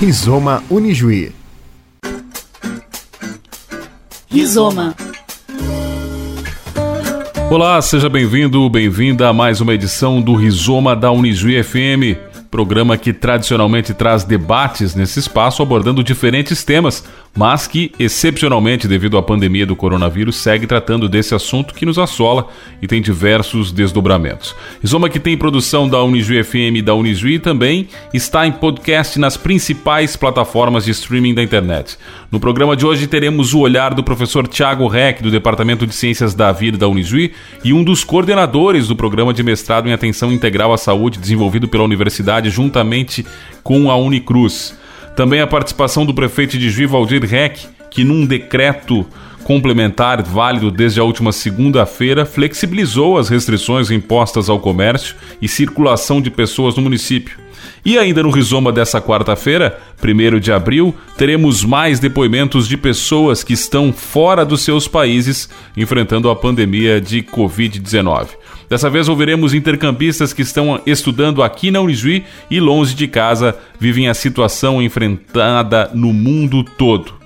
Rizoma Unijuí. Rizoma. Olá, seja bem-vindo, bem-vinda a mais uma edição do Rizoma da Unijuí FM, programa que tradicionalmente traz debates nesse espaço abordando diferentes temas mas que, excepcionalmente devido à pandemia do coronavírus, segue tratando desse assunto que nos assola e tem diversos desdobramentos. Rizoma que tem produção da Unijuí FM e da Unijuí também está em podcast nas principais plataformas de streaming da internet. No programa de hoje teremos o olhar do professor Tiago Reck, do Departamento de Ciências da Vida da Unijuí e um dos coordenadores do programa de mestrado em Atenção Integral à Saúde desenvolvido pela universidade juntamente com a Unicruz. Também a participação do prefeito de Juiz, Valdir Reck, que num decreto complementar válido desde a última segunda-feira flexibilizou as restrições impostas ao comércio e circulação de pessoas no município. E ainda no rizoma dessa quarta-feira, 1 de abril, teremos mais depoimentos de pessoas que estão fora dos seus países enfrentando a pandemia de Covid-19. Dessa vez ouviremos intercampistas que estão estudando aqui na Unijuí e longe de casa vivem a situação enfrentada no mundo todo.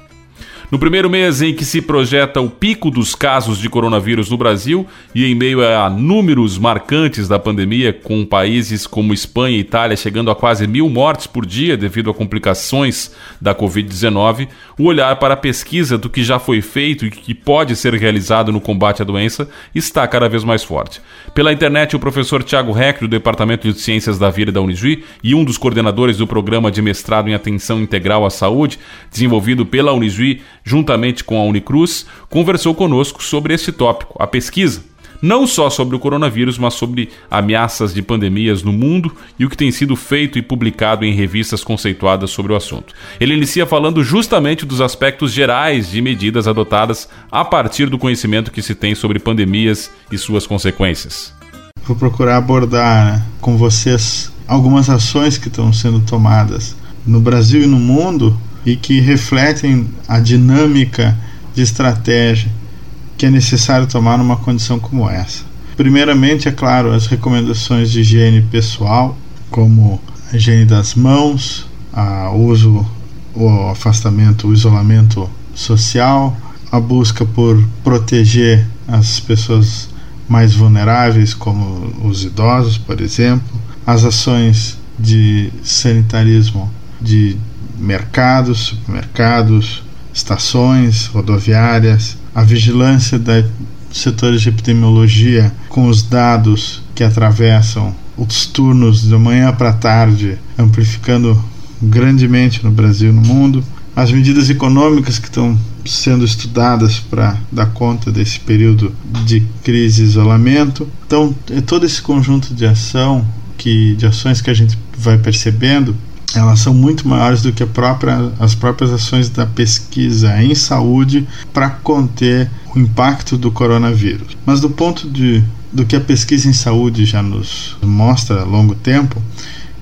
No primeiro mês em que se projeta o pico dos casos de coronavírus no Brasil e em meio a números marcantes da pandemia, com países como Espanha e Itália chegando a quase mil mortes por dia devido a complicações da Covid-19, o olhar para a pesquisa do que já foi feito e que pode ser realizado no combate à doença está cada vez mais forte. Pela internet, o professor Tiago Reck, do Departamento de Ciências da Vida da Unijuí e um dos coordenadores do programa de mestrado em Atenção Integral à Saúde, desenvolvido pela Unijuí, juntamente com a Unicruz, conversou conosco sobre esse tópico, a pesquisa. Não só sobre o coronavírus, mas sobre ameaças de pandemias no mundo e o que tem sido feito e publicado em revistas conceituadas sobre o assunto. Ele inicia falando justamente dos aspectos gerais de medidas adotadas a partir do conhecimento que se tem sobre pandemias e suas consequências. Vou procurar abordar né, com vocês algumas ações que estão sendo tomadas no Brasil e no mundo e que refletem a dinâmica de estratégia que é necessário tomar numa condição como essa. Primeiramente, é claro, as recomendações de higiene pessoal, como a higiene das mãos, o uso, o afastamento, o isolamento social, a busca por proteger as pessoas mais vulneráveis, como os idosos, por exemplo, as ações de sanitarismo de mercados, supermercados, estações rodoviárias, a vigilância dos setores de epidemiologia com os dados que atravessam os turnos de manhã para tarde, amplificando grandemente no Brasil e no mundo, as medidas econômicas que estão sendo estudadas para dar conta desse período de crise e isolamento. Então, é todo esse conjunto de ação que de ações que a gente vai percebendo elas são muito maiores do que própria, as próprias ações da pesquisa em saúde para conter o impacto do coronavírus. Mas do ponto de do que a pesquisa em saúde já nos mostra a longo tempo,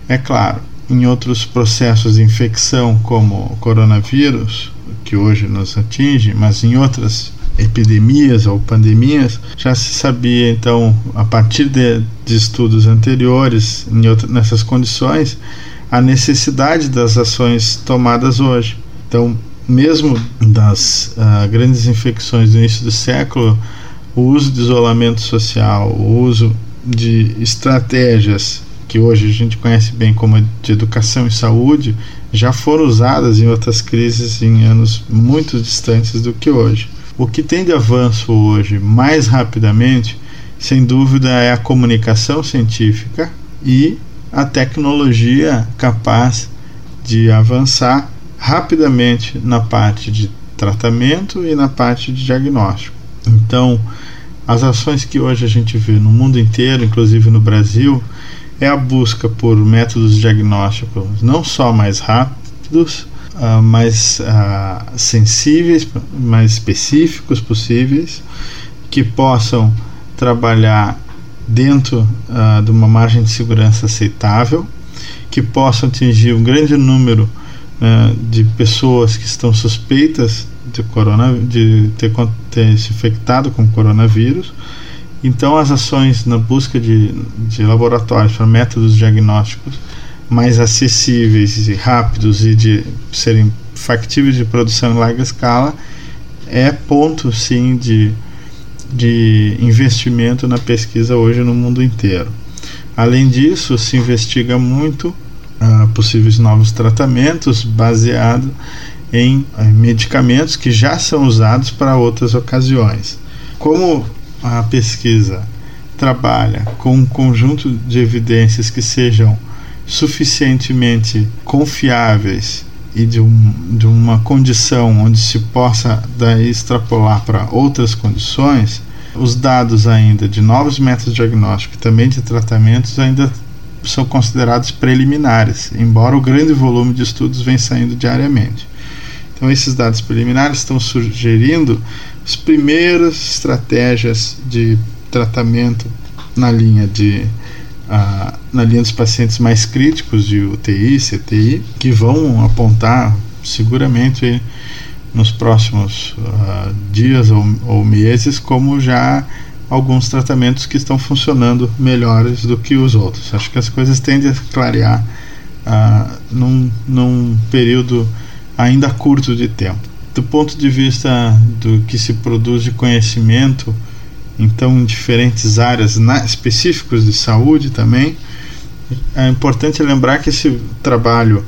é claro, em outros processos de infecção como o coronavírus, que hoje nos atinge, mas em outras epidemias ou pandemias, já se sabia então, a partir de, de estudos anteriores, em outra, nessas condições, a necessidade das ações tomadas hoje. Então, mesmo das uh, grandes infecções do início do século, o uso de isolamento social, o uso de estratégias que hoje a gente conhece bem como de educação e saúde, já foram usadas em outras crises em anos muito distantes do que hoje. O que tem de avanço hoje mais rapidamente, sem dúvida, é a comunicação científica e a tecnologia capaz de avançar rapidamente na parte de tratamento e na parte de diagnóstico. Então, as ações que hoje a gente vê no mundo inteiro, inclusive no Brasil, é a busca por métodos diagnósticos não só mais rápidos, uh, mais uh, sensíveis, mais específicos possíveis, que possam trabalhar dentro uh, de uma margem de segurança aceitável, que possam atingir um grande número uh, de pessoas que estão suspeitas de, corona, de ter, ter se infectado com coronavírus. Então, as ações na busca de, de laboratórios para métodos diagnósticos mais acessíveis e rápidos e de serem factíveis de produção em larga escala, é ponto sim de, de investimento na pesquisa hoje no mundo inteiro. Além disso, se investiga muito uh, possíveis novos tratamentos baseado em uh, medicamentos que já são usados para outras ocasiões. Como a pesquisa trabalha com um conjunto de evidências que sejam suficientemente confiáveis e de, um, de uma condição onde se possa daí extrapolar para outras condições, os dados ainda de novos métodos diagnósticos e também de tratamentos ainda são considerados preliminares, embora o grande volume de estudos venha saindo diariamente. Então, esses dados preliminares estão sugerindo as primeiras estratégias de tratamento na linha de na linha dos pacientes mais críticos de UTI, CTI, que vão apontar seguramente nos próximos uh, dias ou, ou, meses como já alguns tratamentos que estão funcionando melhores do que os outros. Acho que as coisas tendem a clarear uh, num, num período ainda curto de tempo. Do ponto de vista do que se produz de conhecimento, então em diferentes áreas na, específicos de saúde também, é importante lembrar que esse trabalho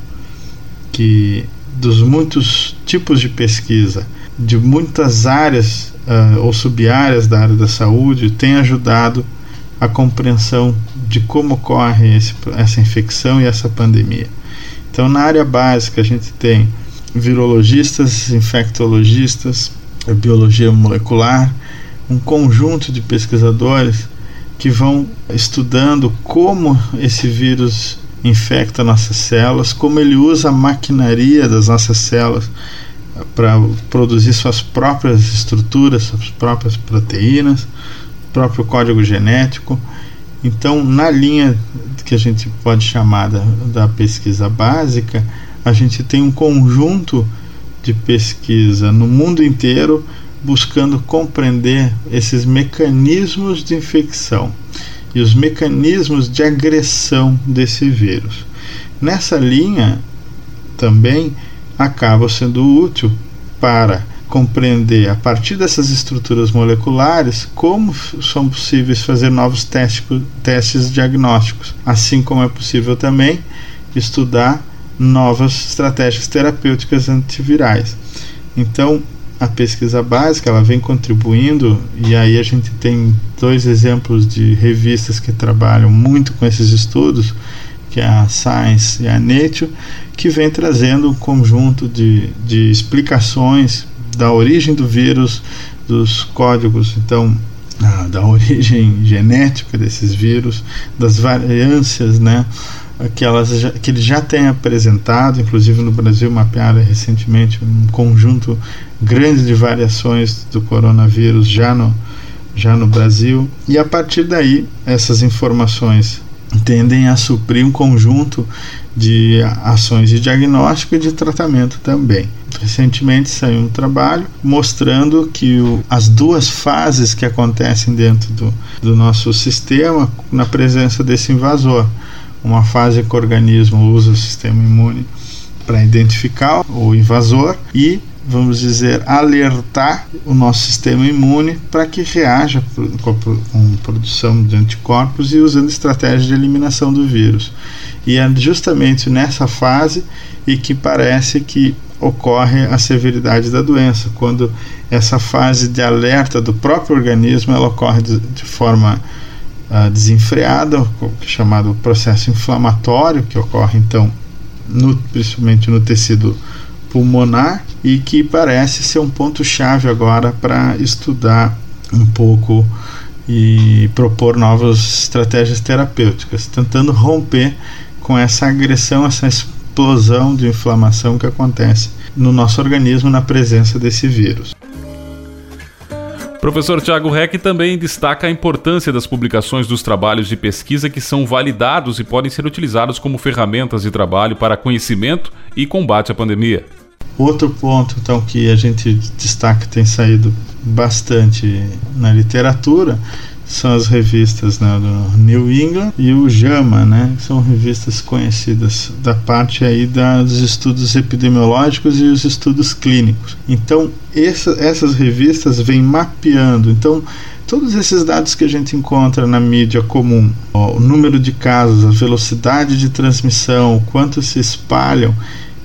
que dos muitos tipos de pesquisa, de muitas áreas uh, ou sub-áreas da área da saúde, tem ajudado a compreensão de como ocorre esse, essa infecção e essa pandemia. Então, na área básica, a gente tem virologistas, infectologistas, biologia molecular, um conjunto de pesquisadores que vão estudando como esse vírus infecta nossas células, como ele usa a maquinaria das nossas células para produzir suas próprias estruturas, suas próprias proteínas, próprio código genético. Então, na linha que a gente pode chamar da, da pesquisa básica, a gente tem um conjunto de pesquisa no mundo inteiro buscando compreender esses mecanismos de infecção e os mecanismos de agressão desse vírus. Nessa linha, também acaba sendo útil para compreender a partir dessas estruturas moleculares como são possíveis fazer novos testes, diagnósticos, assim como é possível também estudar novas estratégias terapêuticas antivirais. Então, a pesquisa básica ela vem contribuindo e aí a gente tem dois exemplos de revistas que trabalham muito com esses estudos que é a Science e a Nature que vem trazendo um conjunto de, de explicações da origem do vírus dos códigos então ah, da origem genética desses vírus das variâncias né que, elas já, que eles já têm apresentado, inclusive no Brasil mapearam recentemente um conjunto grande de variações do coronavírus já no, já no Brasil. E a partir daí, essas informações tendem a suprir um conjunto de ações de diagnóstico e de tratamento também. Recentemente saiu um trabalho mostrando que o, as duas fases que acontecem dentro do, do nosso sistema na presença desse invasor uma fase que o organismo usa o sistema imune para identificar o invasor e, vamos dizer, alertar o nosso sistema imune para que reaja com produção de anticorpos e usando estratégias de eliminação do vírus. E é justamente nessa fase e que parece que ocorre a severidade da doença, quando essa fase de alerta do próprio organismo ela ocorre de, de forma uh, desenfreada, o chamado processo inflamatório, que ocorre então no, principalmente no tecido pulmonar e que parece ser um ponto-chave agora para estudar um pouco e propor novas estratégias terapêuticas, tentando romper com essa agressão, essa explosão de inflamação que acontece no nosso organismo na presença desse vírus. Professor Tiago Reck também destaca a importância das publicações dos trabalhos de pesquisa que são validados e podem ser utilizados como ferramentas de trabalho para conhecimento e combate à pandemia. Outro ponto, então, que a gente destaca tem saído bastante na literatura são as revistas né, do New England e o JAMA, né, que são revistas conhecidas da parte aí dos estudos epidemiológicos e os estudos clínicos. Então, essa, essas revistas vêm mapeando. Então, todos esses dados que a gente encontra na mídia comum, ó, o número de casos, a velocidade de transmissão, o quanto se espalham,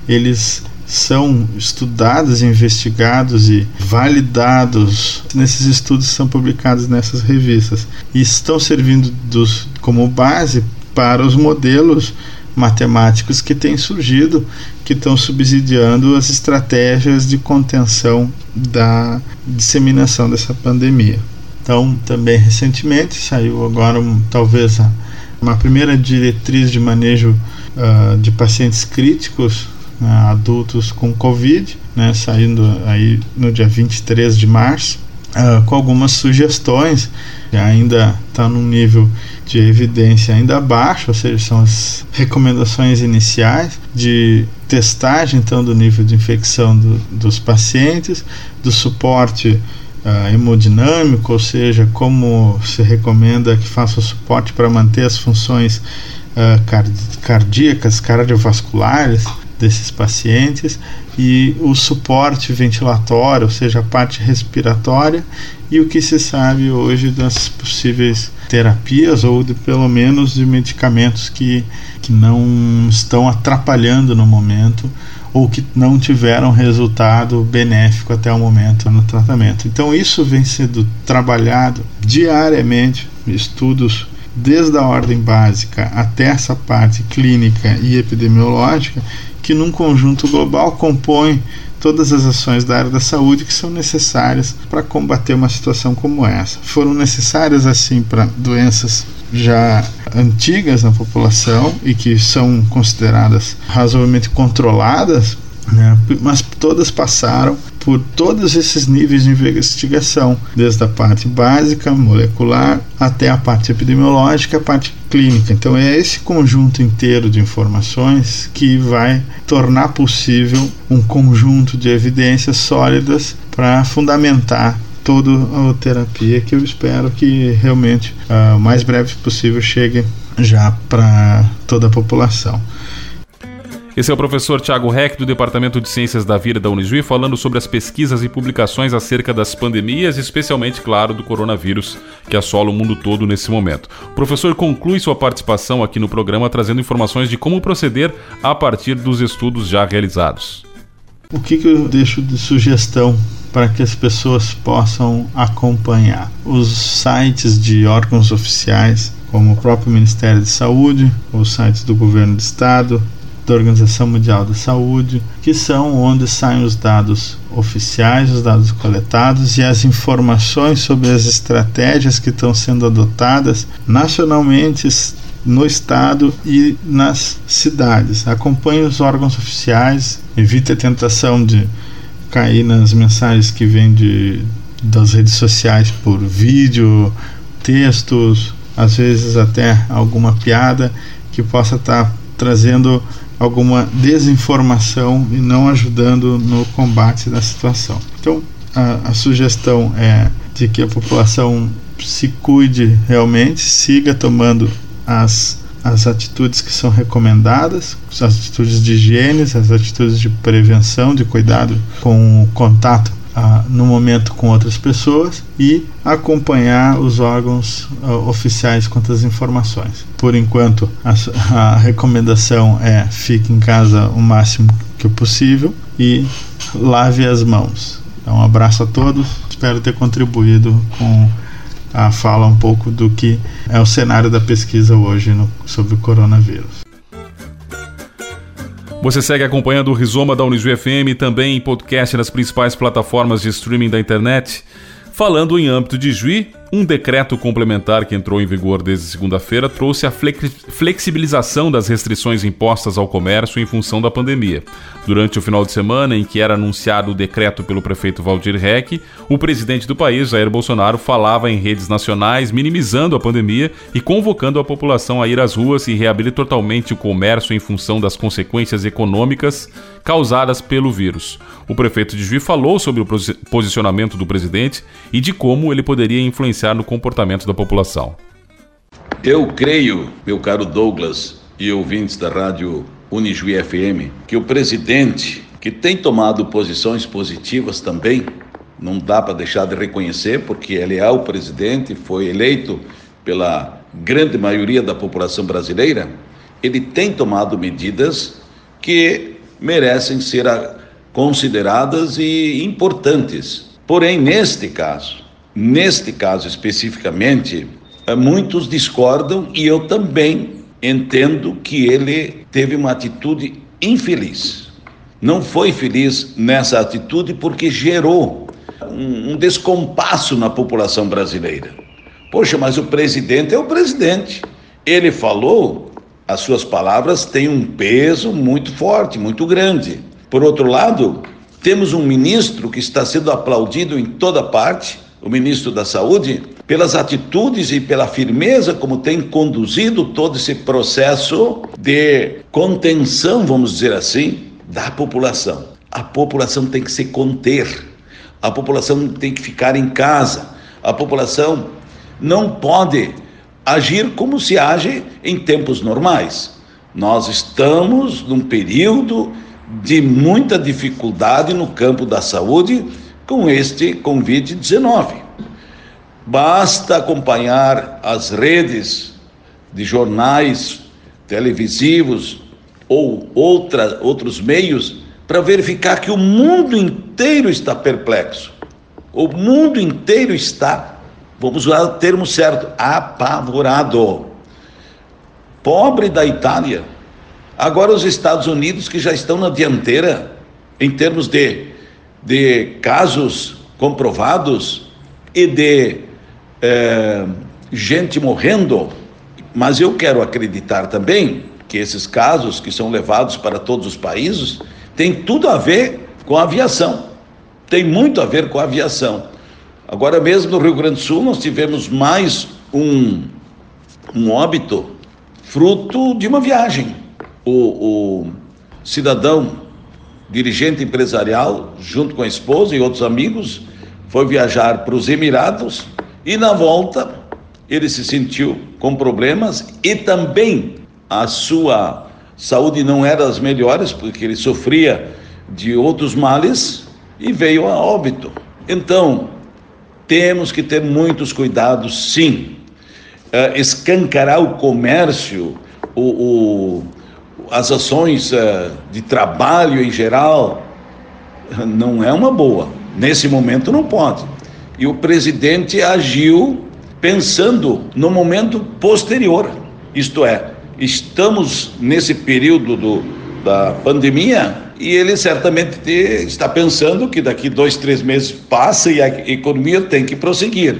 eles são estudados, investigados e validados nesses estudos são publicados nessas revistas e estão servindo dos, como base para os modelos matemáticos que têm surgido, que estão subsidiando as estratégias de contenção da disseminação dessa pandemia. Então, também recentemente saiu agora um, talvez uma primeira diretriz de manejo uh, de pacientes críticos adultos com Covid, né, saindo aí no dia 23 de março, uh, com algumas sugestões, ainda está num nível de evidência ainda baixo, ou seja, são as recomendações iniciais de testagem então do nível de infecção do, dos pacientes, do suporte uh, hemodinâmico, ou seja, como se recomenda que faça o suporte para manter as funções uh, cardíacas, cardiovasculares, desses pacientes e o suporte ventilatório, ou seja, a parte respiratória e o que se sabe hoje das possíveis terapias ou de, pelo menos de medicamentos que, que não estão atrapalhando no momento ou que não tiveram resultado benéfico até o momento no tratamento. Então isso vem sendo trabalhado diariamente, estudos desde a ordem básica até essa parte clínica e epidemiológica que num conjunto global compõe todas as ações da área da saúde que são necessárias para combater uma situação como essa. Foram necessárias assim para doenças já antigas na população e que são consideradas razoavelmente controladas né? mas todas passaram por todos esses níveis de investigação, desde a parte básica, molecular, até a parte epidemiológica, a parte clínica. Então é esse conjunto inteiro de informações que vai tornar possível um conjunto de evidências sólidas para fundamentar toda a terapia que eu espero que realmente uh, o mais breve possível chegue já para toda a população. Esse é o professor Tiago Reck, do Departamento de Ciências da Vida da Unijuí, falando sobre as pesquisas e publicações acerca das pandemias, especialmente, claro, do coronavírus, que assola o mundo todo nesse momento. O professor conclui sua participação aqui no programa trazendo informações de como proceder a partir dos estudos já realizados. O que, que eu deixo de sugestão para que as pessoas possam acompanhar? Os sites de órgãos oficiais, como o próprio Ministério de Saúde, os sites do governo do estado, da Organização Mundial da Saúde, que são onde saem os dados oficiais, os dados coletados e as informações sobre as estratégias que estão sendo adotadas nacionalmente no estado e nas cidades. Acompanhe os órgãos oficiais, evite a tentação de cair nas mensagens que vêm de, das redes sociais por vídeo, textos, às vezes até alguma piada que possa estar trazendo alguma desinformação e não ajudando no combate da situação. Então, a, a sugestão é de que a população se cuide realmente, siga tomando as as atitudes que são recomendadas, as atitudes de higiene, as atitudes de prevenção, de cuidado com o contato no momento com outras pessoas e acompanhar os órgãos ah, oficiais quanto às informações. Por enquanto, a, a recomendação é fique em casa o máximo que possível e lave as mãos. Então, um abraço a todos, espero ter contribuído com a fala um pouco do que é o cenário da pesquisa hoje no, sobre o coronavírus. Você segue acompanhando o Rizoma da Unijuí FM também em podcast nas principais plataformas de streaming da internet. Falando em âmbito de Juí, um decreto complementar que entrou em vigor desde segunda-feira trouxe a flexibilização das restrições impostas ao comércio em função da pandemia. Durante o final de semana em que era anunciado o decreto pelo prefeito Valdir Reck, o presidente do país, Jair Bolsonaro, falava em redes nacionais minimizando a pandemia e convocando a população a ir às ruas e reabrir totalmente o comércio em função das consequências econômicas causadas pelo vírus. O prefeito de Juí falou sobre o posicionamento do presidente e de como ele poderia influenciar influenciar no comportamento da população. Eu creio, meu caro Douglas e ouvintes da rádio Unijuí FM, que o presidente, que tem tomado posições positivas também, não dá para deixar de reconhecer, porque ele é o presidente, foi eleito pela grande maioria da população brasileira, ele tem tomado medidas que merecem ser consideradas e importantes. Porém, neste caso, neste caso especificamente, eh, muitos discordam e eu também entendo que ele teve uma atitude infeliz. Não foi feliz nessa atitude porque gerou um, um descompasso na população brasileira. Poxa, mas o presidente é o presidente. Ele falou, as suas palavras têm um peso muito forte, muito grande. Por outro lado, temos um ministro que está sendo aplaudido em toda parte, o ministro da Saúde, pelas atitudes e pela firmeza como tem conduzido todo esse processo de contenção, vamos dizer assim, da população. A população tem que se conter, a população tem que ficar em casa, a população não pode agir como se age em tempos normais. Nós estamos num período de muita dificuldade no campo da saúde com este Covid-19. Basta acompanhar as redes de jornais televisivos ou outra, outros meios para verificar que o mundo inteiro está perplexo. O mundo inteiro está, vamos usar o termo certo, apavorado. Pobre da Itália. Agora os Estados Unidos que já estão na dianteira em termos de, de casos comprovados e de é, gente morrendo. Mas eu quero acreditar também que esses casos que são levados para todos os países tem tudo a ver com a aviação. Tem muito a ver com a aviação. Agora mesmo no Rio Grande do Sul nós tivemos mais um, um óbito fruto de uma viagem. O, o cidadão, dirigente empresarial, junto com a esposa e outros amigos, foi viajar para os Emirados e na volta ele se sentiu com problemas e também a sua saúde não era das melhores, porque ele sofria de outros males e veio a óbito. Então, temos que ter muitos cuidados, sim. Uh, escancarar o comércio, o, o as ações uh, de trabalho em geral, não é uma boa. Nesse momento não pode. E o presidente agiu pensando no momento posterior, isto é, estamos nesse período do, da pandemia e ele certamente está pensando que daqui dois, três meses passa e a economia tem que prosseguir.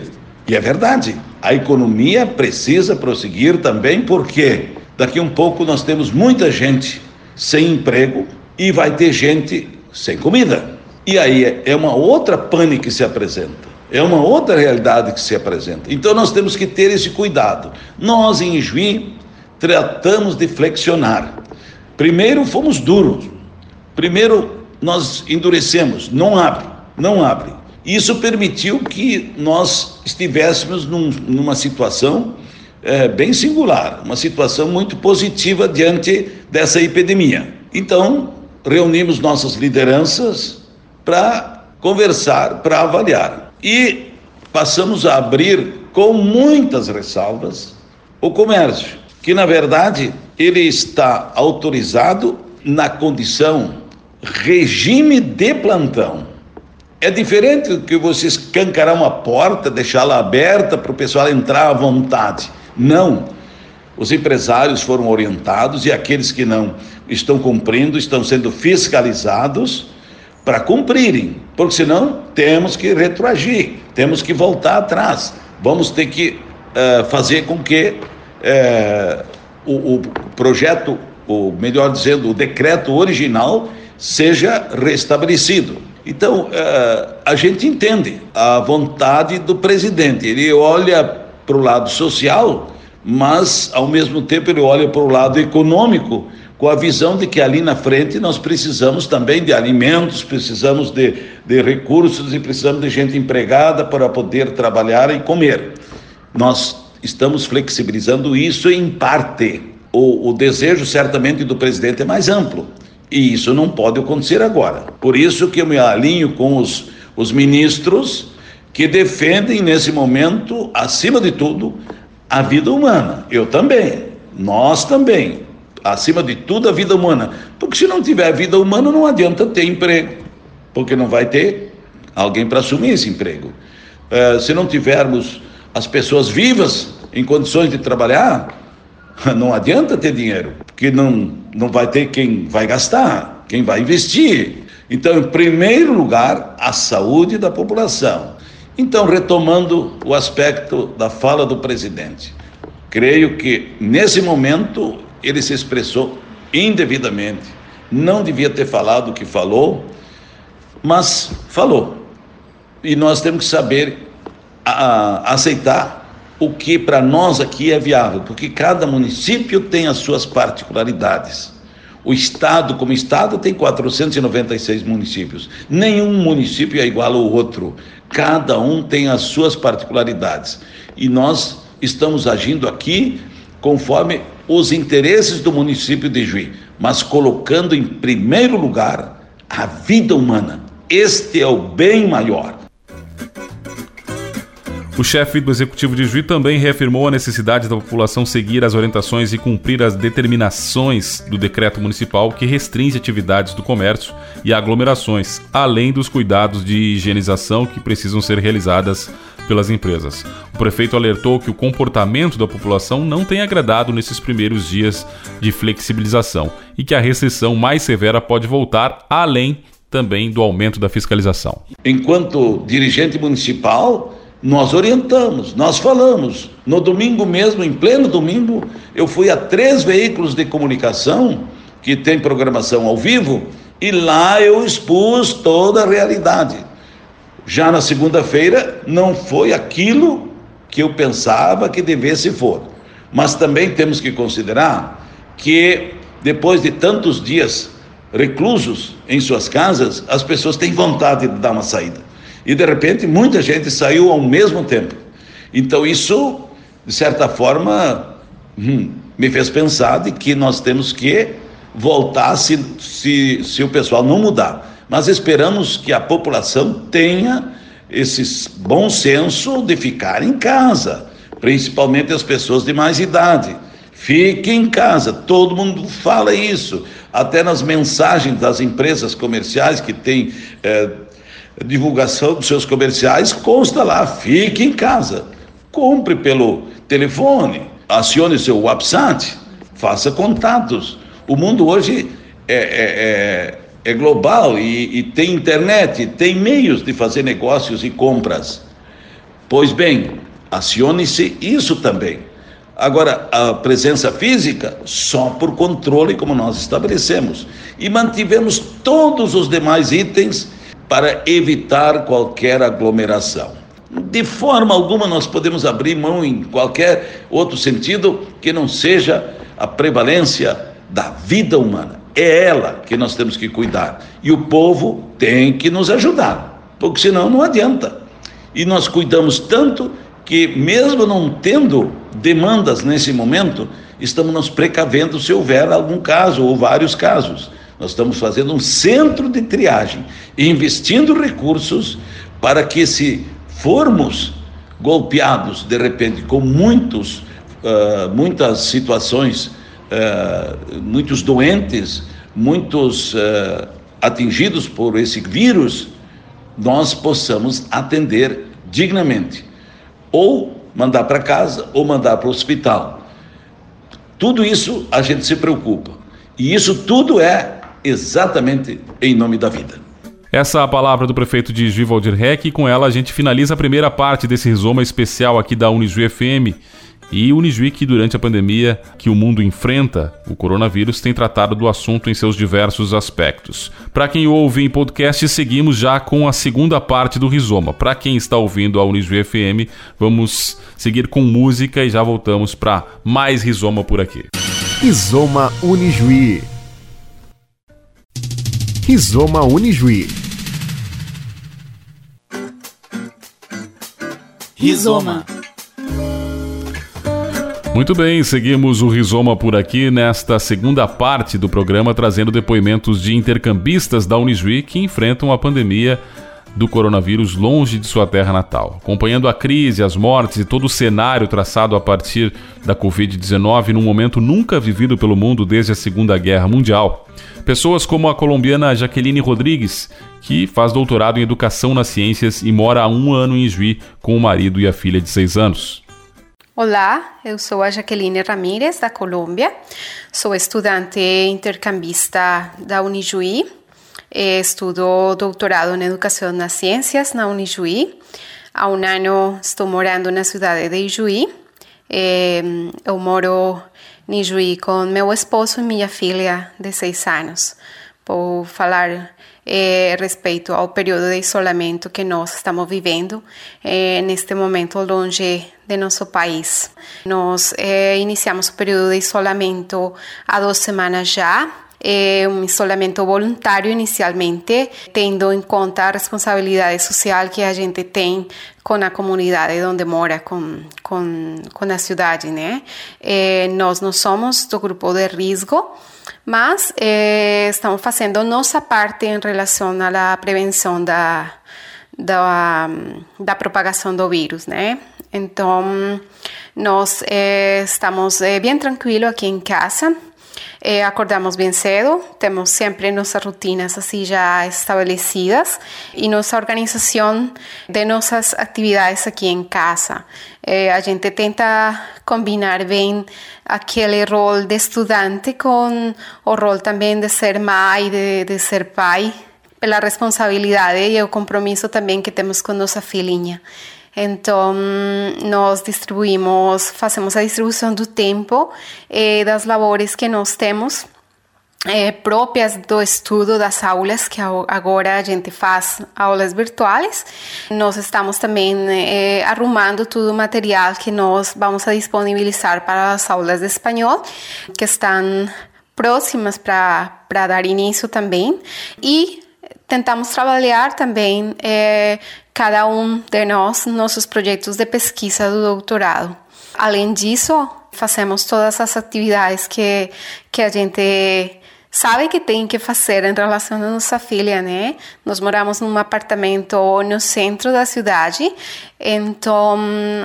E é verdade, a economia precisa prosseguir também porque daqui um pouco nós temos muita gente sem emprego e vai ter gente sem comida. E aí é uma outra pane que se apresenta. É uma outra realidade que se apresenta. Então nós temos que ter esse cuidado. Nós em Juí tratamos de flexionar. Primeiro fomos duros. Primeiro nós endurecemos, não abre, não abre. Isso permitiu que nós estivéssemos num, numa situação é, bem singular, uma situação muito positiva diante dessa epidemia. Então, reunimos nossas lideranças para conversar, para avaliar. E passamos a abrir, com muitas ressalvas, o comércio que na verdade ele está autorizado na condição regime de plantão. É diferente do que você escancarar uma porta, deixá-la aberta para o pessoal entrar à vontade. Não. Os empresários foram orientados e aqueles que não estão cumprindo estão sendo fiscalizados para cumprirem, porque senão temos que retroagir, temos que voltar atrás, vamos ter que uh, fazer com que é, o, o projeto, ou melhor dizendo, o decreto original seja restabelecido. Então, é, a gente entende a vontade do presidente. Ele olha para o lado social, mas, ao mesmo tempo, ele olha para o lado econômico, com a visão de que ali na frente nós precisamos também de alimentos, precisamos de, de recursos e precisamos de gente empregada para poder trabalhar e comer. Nós estamos flexibilizando isso em parte. O, o desejo certamente do presidente é mais amplo e isso não pode acontecer agora. Por isso que eu me alinho com os, os ministros que defendem nesse momento, acima de tudo, a vida humana. Eu também, nós também. Acima de tudo, a vida humana. Porque se não tiver vida humana, não adianta ter emprego. Porque não vai ter alguém para assumir esse emprego. É, se não tivermos as pessoas vivas em condições de trabalhar, não adianta ter dinheiro, porque não, não vai ter quem vai gastar, quem vai investir. Então, em primeiro lugar, a saúde da população. Então, retomando o aspecto da fala do presidente, creio que nesse momento ele se expressou indevidamente, não devia ter falado o que falou, mas falou. E nós temos que saber a, a, aceitar o que para nós aqui é viável, porque cada município tem as suas particularidades. O estado, como estado, tem 496 municípios. Nenhum município é igual ao outro. Cada um tem as suas particularidades. E nós estamos agindo aqui conforme os interesses do município de Juí, mas colocando em primeiro lugar a vida humana. Este é o bem maior. O chefe do executivo de Juí também reafirmou a necessidade da população seguir as orientações e cumprir as determinações do decreto municipal que restringe atividades do comércio e aglomerações, além dos cuidados de higienização que precisam ser realizadas pelas empresas. O prefeito alertou que o comportamento da população não tem agradado nesses primeiros dias de flexibilização e que a restrição mais severa pode voltar além também do aumento da fiscalização. Enquanto dirigente municipal, nós orientamos, nós falamos. No domingo mesmo, em pleno domingo, eu fui a três veículos de comunicação que tem programação ao vivo e lá eu expus toda a realidade. Já na segunda-feira não foi aquilo que eu pensava que devesse for. Mas também temos que considerar que depois de tantos dias reclusos em suas casas, as pessoas têm vontade de dar uma saída e de repente muita gente saiu ao mesmo tempo. Então isso, de certa forma, hum, me fez pensar de que nós temos que voltar se, se, se o pessoal não mudar. Mas esperamos que a população tenha esse bom senso de ficar em casa, principalmente as pessoas de mais idade. Fiquem em casa, todo mundo fala isso, até nas mensagens das empresas comerciais que têm eh, divulgação dos seus comerciais, consta lá, fique em casa, compre pelo telefone, acione seu WhatsApp, faça contatos. O mundo hoje é, é, é, é global e, e tem internet, tem meios de fazer negócios e compras. Pois bem, acione-se isso também. Agora, a presença física, só por controle, como nós estabelecemos. E mantivemos todos os demais itens para evitar qualquer aglomeração. De forma alguma nós podemos abrir mão em qualquer outro sentido que não seja a prevalência da vida humana. É ela que nós temos que cuidar. E o povo tem que nos ajudar, porque senão não adianta. E nós cuidamos tanto que, mesmo não tendo demandas nesse momento, estamos nos precavendo se houver algum caso ou vários casos. Nós estamos fazendo um centro de triagem, investindo recursos para que, se formos golpeados de repente com muitos, uh, muitas situações, uh, muitos doentes, muitos uh, atingidos por esse vírus, nós possamos atender dignamente, ou mandar para casa ou mandar para o hospital. Tudo isso a gente se preocupa. E isso tudo é exatamente em nome da vida. Essa é a palavra do prefeito de Juiz Valdir Reck e com ela a gente finaliza a primeira parte desse resuma especial aqui da Unijuí FM. E Unijuí que durante a pandemia que o mundo enfrenta, o coronavírus, tem tratado do assunto em seus diversos aspectos. Para quem ouve em podcast, seguimos já com a segunda parte do Rizoma. Para quem está ouvindo a Unijuí FM, vamos seguir com música e já voltamos para mais Rizoma por aqui. Rizoma Unijuí. Rizoma Unijuí. Rizoma. Muito bem, seguimos o Rizoma por aqui nesta segunda parte do programa, trazendo depoimentos de intercambistas da Unijuí que enfrentam a pandemia do coronavírus longe de sua terra natal, acompanhando a crise, as mortes e todo o cenário traçado a partir da Covid-19 num momento nunca vivido pelo mundo desde a Segunda Guerra Mundial. Pessoas como a colombiana Jaqueline Rodrigues, que faz doutorado em Educação nas Ciências e mora há um ano em Juí com o marido e a filha de seis anos. Olá, eu sou a Jaqueline Ramírez, da Colômbia. Sou estudante intercambista da Unijuí eh, estudo doutorado em Educação nas Ciências na Unijuí. Há um ano estou morando na cidade de Ijuí. Eh, eu moro em Ijuí com meu esposo e minha filha de seis anos. Vou falar eh, respeito ao período de isolamento que nós estamos vivendo eh, neste momento longe de nosso país. Nós eh, iniciamos o período de isolamento há duas semanas já é um isolamento voluntário inicialmente, tendo em conta a responsabilidade social que a gente tem com a comunidade onde mora, com, com, com a cidade, né? É, nós não somos do grupo de risco, mas é, estamos fazendo nossa parte em relação à prevenção da, da, da propagação do vírus, né? Então, nós é, estamos bem tranquilos aqui em casa, eh, acordamos bem cedo, temos sempre nossas rotinas assim já estabelecidas e nossa organização de nossas atividades aqui em casa. Eh, a gente tenta combinar bem aquele rol de estudante com o rol também de ser mãe, de, de ser pai, pela responsabilidade e o compromisso também que temos com nossa filhinha. Então, nós distribuímos, fazemos a distribuição do tempo e das labores que nós temos é, próprias do estudo das aulas, que agora a gente faz aulas virtuais. Nós estamos também é, arrumando todo o material que nós vamos a disponibilizar para as aulas de espanhol, que estão próximas para dar início também. E tentamos trabalhar também é, cada um de nós nossos projetos de pesquisa do doutorado. Além disso, fazemos todas as atividades que, que a gente sabe que tem que fazer em relação à nossa filha, né? Nós moramos num apartamento no centro da cidade, então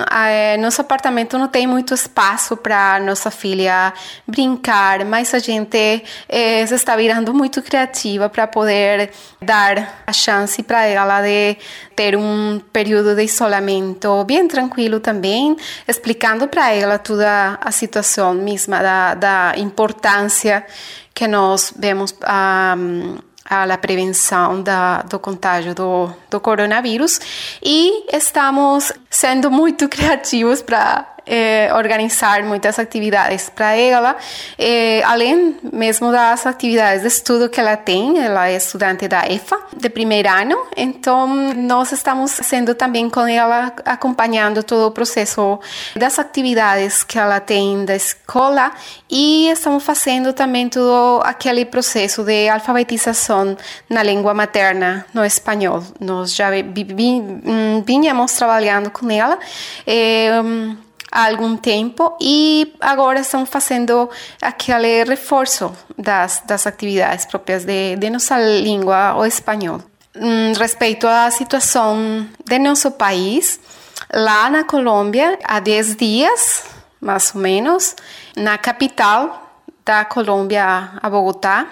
é, nosso apartamento não tem muito espaço para nossa filha brincar, mas a gente é, está virando muito criativa para poder dar a chance para ela de ter um período de isolamento bem tranquilo também, explicando para ela toda a situação mesma da, da importância que nós vemos a, a prevenção da, do contágio do, do coronavírus e estamos sendo muito criativos para eh, organizar muitas atividades para ela, eh, além mesmo das atividades de estudo que ela tem, ela é estudante da EFA, de primeiro ano, então nós estamos sendo também com ela, acompanhando todo o processo das atividades que ela tem da escola e estamos fazendo também todo aquele processo de alfabetização na língua materna, no espanhol. Nós já vinhamos trabalhando com ela. Eh, há algum tempo e agora estamos fazendo aquele reforço das, das atividades próprias de, de nossa língua, o espanhol. Um, respeito à situação de nosso país, lá na Colômbia, há 10 dias, mais ou menos, na capital da Colômbia, a Bogotá,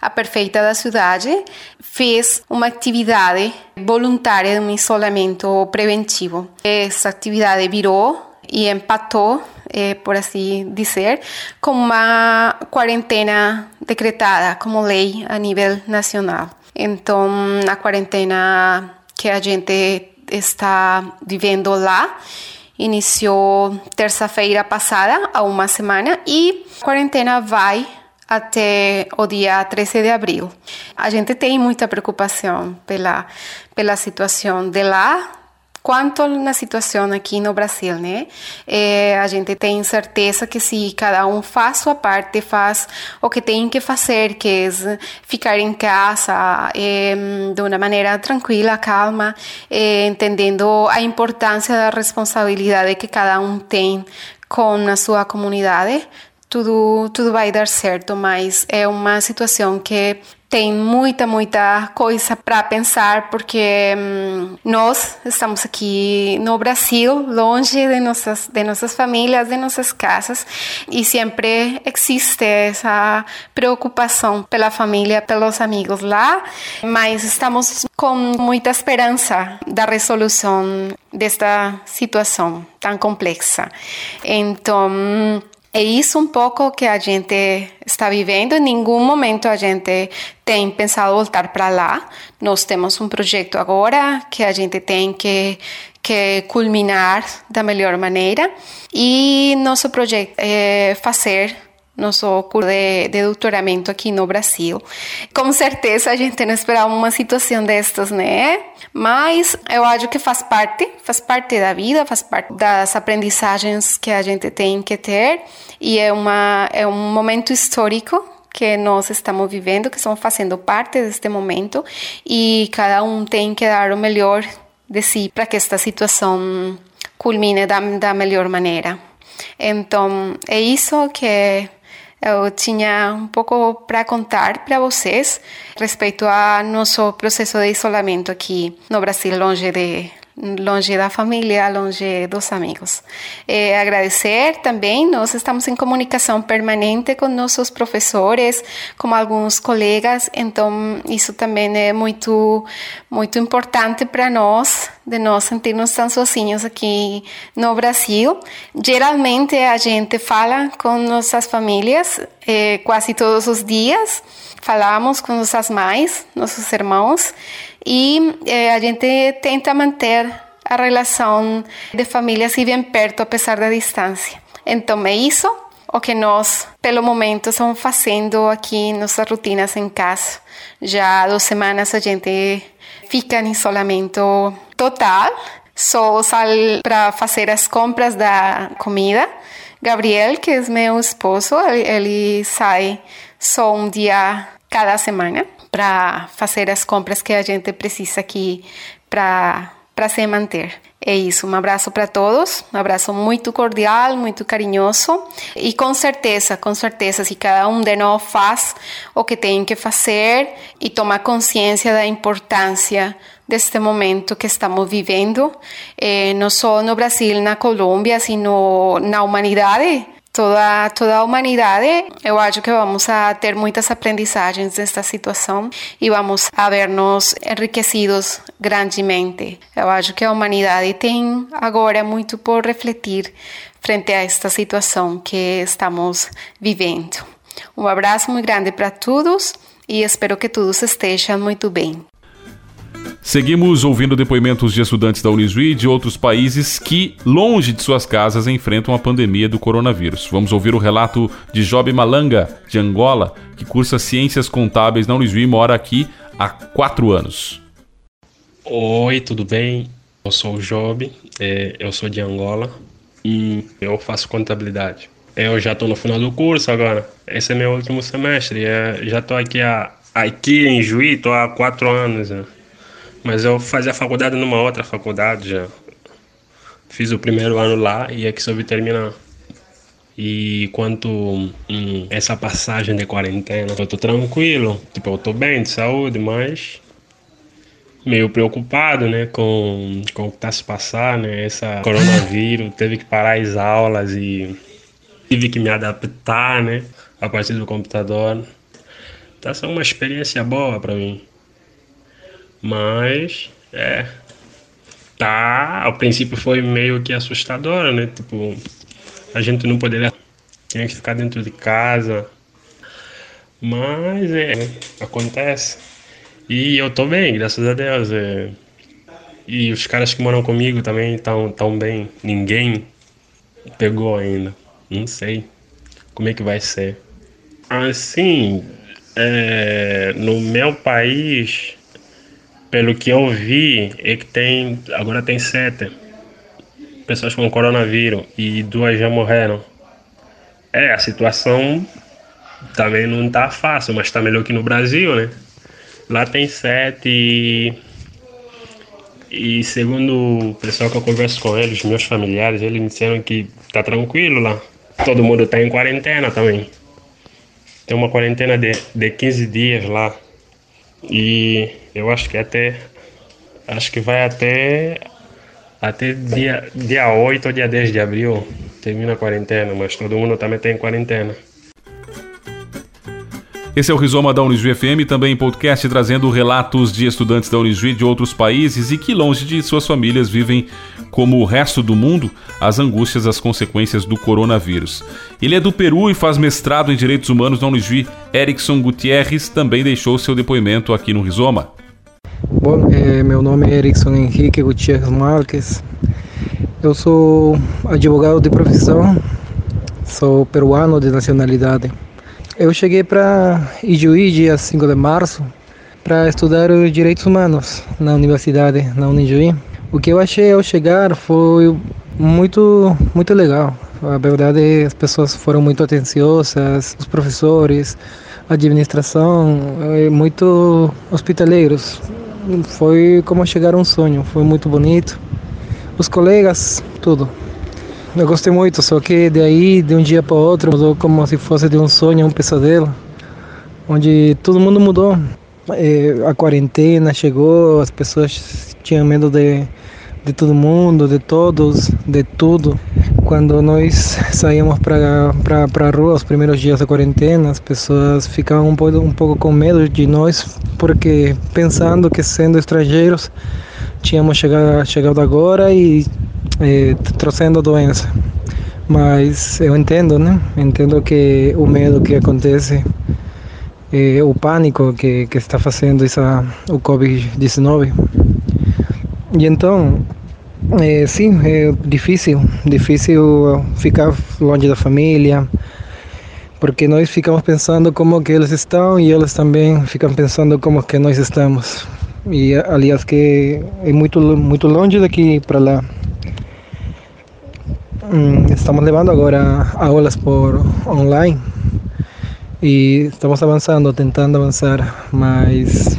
a prefeita da cidade fez uma atividade voluntária de um isolamento preventivo. Essa atividade virou e empatou, eh, por assim dizer, com uma quarentena decretada como lei a nível nacional. Então, a quarentena que a gente está vivendo lá iniciou terça-feira passada, há uma semana, e a quarentena vai até o dia 13 de abril. A gente tem muita preocupação pela, pela situação de lá, quanto na situação aqui no Brasil, né? É, a gente tem certeza que se cada um faz sua parte, faz o que tem que fazer, que é ficar em casa é, de uma maneira tranquila, calma, é, entendendo a importância da responsabilidade que cada um tem com a sua comunidade, tudo, tudo vai dar certo, mas é uma situação que tem muita, muita coisa para pensar, porque hum, nós estamos aqui no Brasil, longe de nossas, de nossas famílias, de nossas casas, e sempre existe essa preocupação pela família, pelos amigos lá, mas estamos com muita esperança da resolução desta situação tão complexa. Então, é isso um pouco que a gente está vivendo. Em nenhum momento a gente tem pensado voltar para lá. Nós temos um projeto agora que a gente tem que, que culminar da melhor maneira. E nosso projeto é fazer nosso curso de, de, doutoramento aqui no Brasil. Com certeza a gente não esperava uma situação destas, né? Mas eu acho que faz parte, faz parte da vida, faz parte das aprendizagens que a gente tem que ter e é uma é um momento histórico que nós estamos vivendo, que estamos fazendo parte deste momento e cada um tem que dar o melhor de si para que esta situação culmine da, da melhor maneira. Então, é isso que eu tinha um pouco para contar para vocês respeito ao nosso processo de isolamento aqui no Brasil, longe de longe da família, longe dos amigos. É, agradecer também, nós estamos em comunicação permanente com nossos professores, com alguns colegas, então isso também é muito, muito importante para nós, de nós sentirmos tão sozinhos aqui no Brasil. Geralmente a gente fala com nossas famílias é, quase todos os dias, falamos com nossas mães, nossos irmãos, e eh, a gente tenta manter a relação de família assim bem perto, apesar da distância. Então é isso o que nós, pelo momento, estamos fazendo aqui nossas rotinas em casa. Já há duas semanas a gente fica em isolamento total, só sai para fazer as compras da comida. Gabriel, que é meu esposo, ele sai só um dia cada semana para fazer as compras que a gente precisa aqui para para se manter. É isso, um abraço para todos, um abraço muito cordial, muito carinhoso. E com certeza, com certeza, se cada um de nós faz o que tem que fazer e tomar consciência da importância deste momento que estamos vivendo, eh, não só no Brasil, na Colômbia, sino na humanidade, toda, toda a humanidade, eu acho que vamos a ter muitas aprendizagens desta situação e vamos a ver-nos enriquecidos grandemente. Eu acho que a humanidade tem agora muito por refletir frente a esta situação que estamos vivendo. Um abraço muito grande para todos e espero que todos estejam muito bem. Seguimos ouvindo depoimentos de estudantes da Unisui e de outros países que, longe de suas casas, enfrentam a pandemia do coronavírus. Vamos ouvir o relato de Job Malanga, de Angola, que cursa Ciências Contábeis na Unisui e mora aqui há quatro anos. Oi, tudo bem? Eu sou o Job, é, eu sou de Angola e eu faço contabilidade. Eu já estou no final do curso agora. Esse é meu último semestre. É, já estou aqui, aqui em Juí, estou há quatro anos. Né? Mas eu fazia faculdade numa outra faculdade já. Fiz o primeiro ano lá e aqui soube terminar. E quanto hum, essa passagem de quarentena, eu tô tranquilo, tipo, eu tô bem de saúde, mas meio preocupado, né, com, com o que tá se passando, né, essa coronavírus, teve que parar as aulas e tive que me adaptar, né, a partir do computador. Tá sendo uma experiência boa para mim. Mas, é. Tá. Ao princípio foi meio que assustador, né? Tipo, a gente não poderia. Tinha que ficar dentro de casa. Mas, é. Acontece. E eu tô bem, graças a Deus. É. E os caras que moram comigo também estão tão bem. Ninguém pegou ainda. Não sei como é que vai ser. Assim, é, no meu país pelo que eu vi, é que tem agora tem sete pessoas com coronavírus e duas já morreram. É, a situação também não tá fácil, mas tá melhor que no Brasil, né? Lá tem sete e, e segundo o pessoal que eu converso com eles, meus familiares, eles me disseram que tá tranquilo lá. Todo mundo tá em quarentena também. Tem uma quarentena de, de 15 dias lá. E eu acho que até. Acho que vai até. Até dia, dia 8 ou dia 10 de abril. Termina a quarentena, mas todo mundo também tem quarentena. Esse é o Rizoma da Unijuí FM, também em podcast trazendo relatos de estudantes da Unijuí de outros países e que longe de suas famílias vivem, como o resto do mundo, as angústias, as consequências do coronavírus. Ele é do Peru e faz mestrado em Direitos Humanos na Unijuí. Erickson Gutierrez também deixou seu depoimento aqui no Rizoma. Bom, é, meu nome é Erickson Henrique Gutierrez Marques. Eu sou advogado de profissão, sou peruano de nacionalidade. Eu cheguei para Ijuí dia 5 de março para estudar os direitos humanos na universidade, na Unijuí. O que eu achei ao chegar foi muito, muito legal. A verdade, as pessoas foram muito atenciosas, os professores, a administração, eh, muito hospitaleiros. Foi como chegar um sonho, foi muito bonito. Os colegas, tudo. Eu gostei muito, só que de aí, de um dia para outro, mudou como se fosse de um sonho a um pesadelo, onde todo mundo mudou. É, a quarentena chegou, as pessoas tinham medo de, de todo mundo, de todos, de tudo. Quando nós saíamos para a rua os primeiros dias da quarentena, as pessoas ficavam um pouco, um pouco com medo de nós, porque pensando que sendo estrangeiros tínhamos chegado, chegado agora e eh, trazendo a doença. Mas eu entendo, né? Entendo que o medo que acontece, eh, o pânico que, que está fazendo essa, o Covid-19. E então, é, sim, é difícil, difícil ficar longe da família, porque nós ficamos pensando como que eles estão e eles também ficam pensando como que nós estamos. E aliás que é muito muito longe daqui para lá. Hum, estamos levando agora aulas por online e estamos avançando, tentando avançar, mas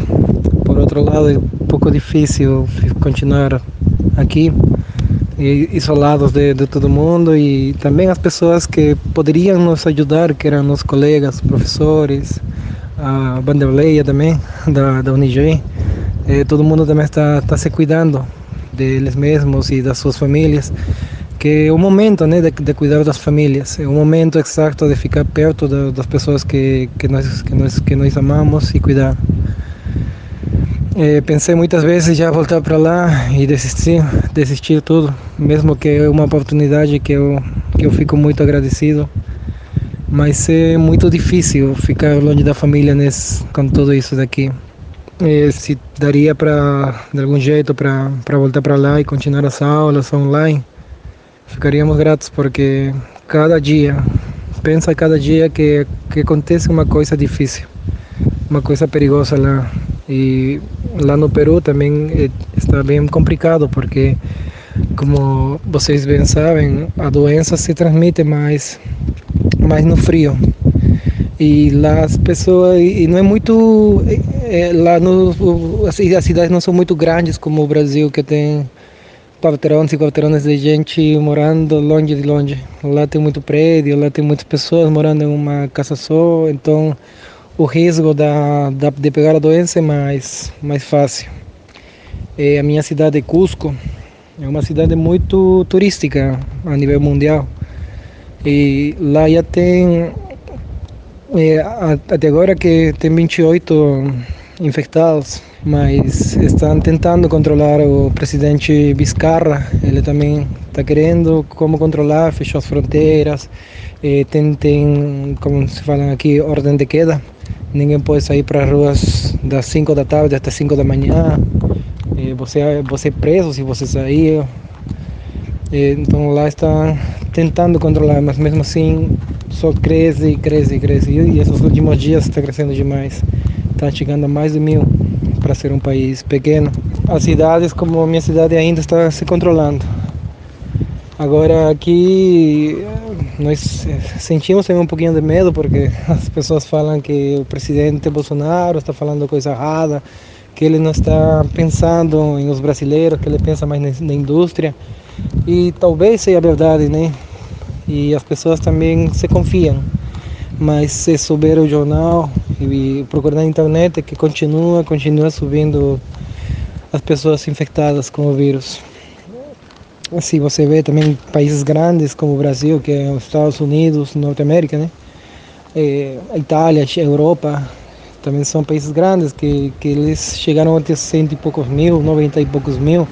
por outro lado é um pouco difícil continuar aqui isolados de, de todo mundo e também as pessoas que poderiam nos ajudar, que eram os colegas, professores, a Bandeleia também, da, da UNIG, eh, todo mundo também está, está se cuidando deles mesmos e das suas famílias que é o momento né, de, de, cuidar das famílias, é o momento exato de ficar perto de, das pessoas que, que, nós, que, nós, que nós amamos e cuidar. É, pensei muitas vezes já voltar para lá e desistir, desistir tudo, mesmo que é uma oportunidade que eu, que eu fico muito agradecido, mas é muito difícil ficar longe da família nesse, com tudo isso daqui. É, se daria para, de algum jeito, para voltar para lá e continuar as aulas online, ficaríamos gratos porque cada dia, pensa cada dia que, que acontece uma coisa difícil, uma coisa perigosa lá. E lá no Peru também eh, está bem complicado porque, como vocês bem sabem, a doença se transmite mais, mais no frio. E lá as pessoas, e não é muito, é, lá no, as cidades não são muito grandes como o Brasil que tem quarteirões e quarteirões de gente morando longe de longe. Lá tem muito prédio, lá tem muitas pessoas morando em uma casa só, então o risco da, da de pegar a doença é mais, mais fácil. É, a minha cidade, Cusco, é uma cidade muito turística a nível mundial. E lá já tem, é, até agora que tem 28 infectados, mas estão tentando controlar o presidente Vizcarra, ele também está querendo como controlar, fechou as fronteiras, eh, tem, tem, como se fala aqui, ordem de queda, ninguém pode sair para as ruas das 5 da tarde até 5 da manhã, eh, você, você é preso se você sair, eh, então lá está tentando controlar, mas mesmo assim só cresce, cresce, cresce, e esses últimos dias está crescendo demais. Está chegando a mais de mil para ser um país pequeno. As cidades, como a minha cidade, ainda está se controlando. Agora aqui nós sentimos também um pouquinho de medo porque as pessoas falam que o presidente Bolsonaro está falando coisa errada, que ele não está pensando em os brasileiros, que ele pensa mais na indústria. E talvez seja verdade, né? E as pessoas também se confiam. Mas se souber o jornal e procurar na internet que continua, continua subindo as pessoas infectadas com o vírus. Assim, você vê também países grandes como o Brasil, que é os Estados Unidos, Norte América, né? É, a Itália, a Europa, também são países grandes que, que eles chegaram a ter cento e poucos mil, noventa e poucos mil.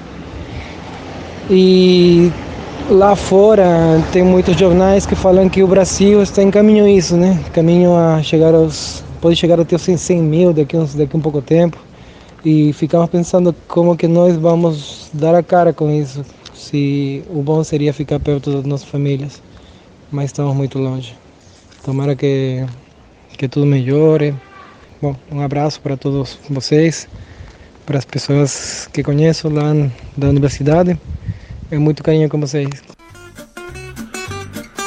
E lá fora tem muitos jornais que falam que o Brasil está em caminho a isso, né? Caminho a chegar aos... pode chegar a ter 100 mil daqui, uns, daqui um pouco tempo. E ficamos pensando como que nós vamos dar a cara com isso se o bom seria ficar perto das nossas famílias, mas estamos muito longe. Tomara que, que tudo melhore. Bom, um abraço para todos vocês, para as pessoas que conheço lá da universidade. É muito carinho com vocês.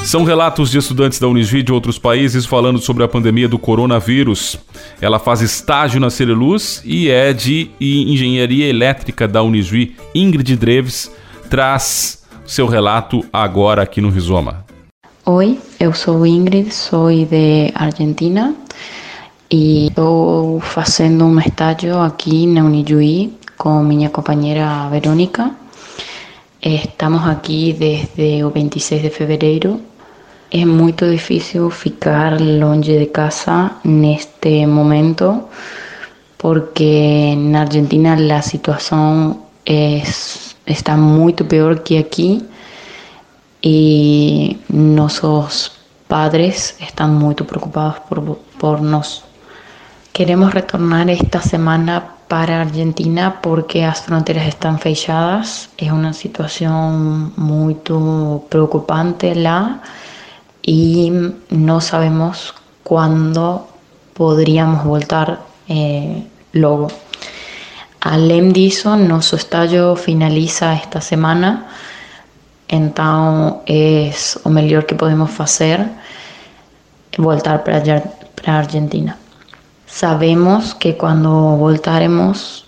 São relatos de estudantes da Unisvi de outros países falando sobre a pandemia do coronavírus. Ela faz estágio na Cereluz e é de engenharia elétrica da Unisvi. Ingrid Dreves traz seu relato agora aqui no Rizoma. Oi, eu sou Ingrid, sou de Argentina e estou fazendo um estágio aqui na Unijuí com minha companheira Verônica. Estamos aqui desde o 26 de fevereiro. É muito difícil ficar longe de casa neste momento porque na Argentina a situação é está muito pior que aqui e nossos padres estão muito preocupados por, por nós. Queremos retornar esta semana para Argentina porque as fronteiras estão fechadas. É uma situação muito preocupante lá e não sabemos quando poderíamos voltar eh, logo. Além disso, nosso estágio finaliza esta semana, então é o melhor que podemos fazer voltar para Argentina. Sabemos que quando voltaremos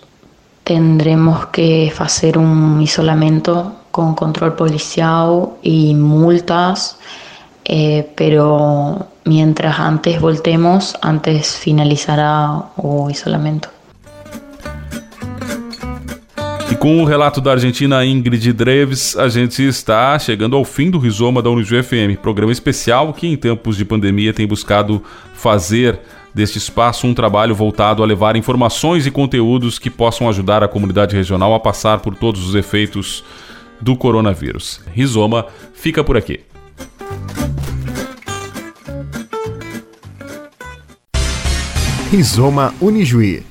tendremos que fazer um isolamento com controle policial e multas, eh, pero mientras antes voltemos, antes finalizará o isolamento. Com o relato da Argentina Ingrid Dreves, a gente está chegando ao fim do Rizoma da Unijuí FM, programa especial que em tempos de pandemia tem buscado fazer deste espaço um trabalho voltado a levar informações e conteúdos que possam ajudar a comunidade regional a passar por todos os efeitos do coronavírus. Rizoma fica por aqui. Rizoma Unijuí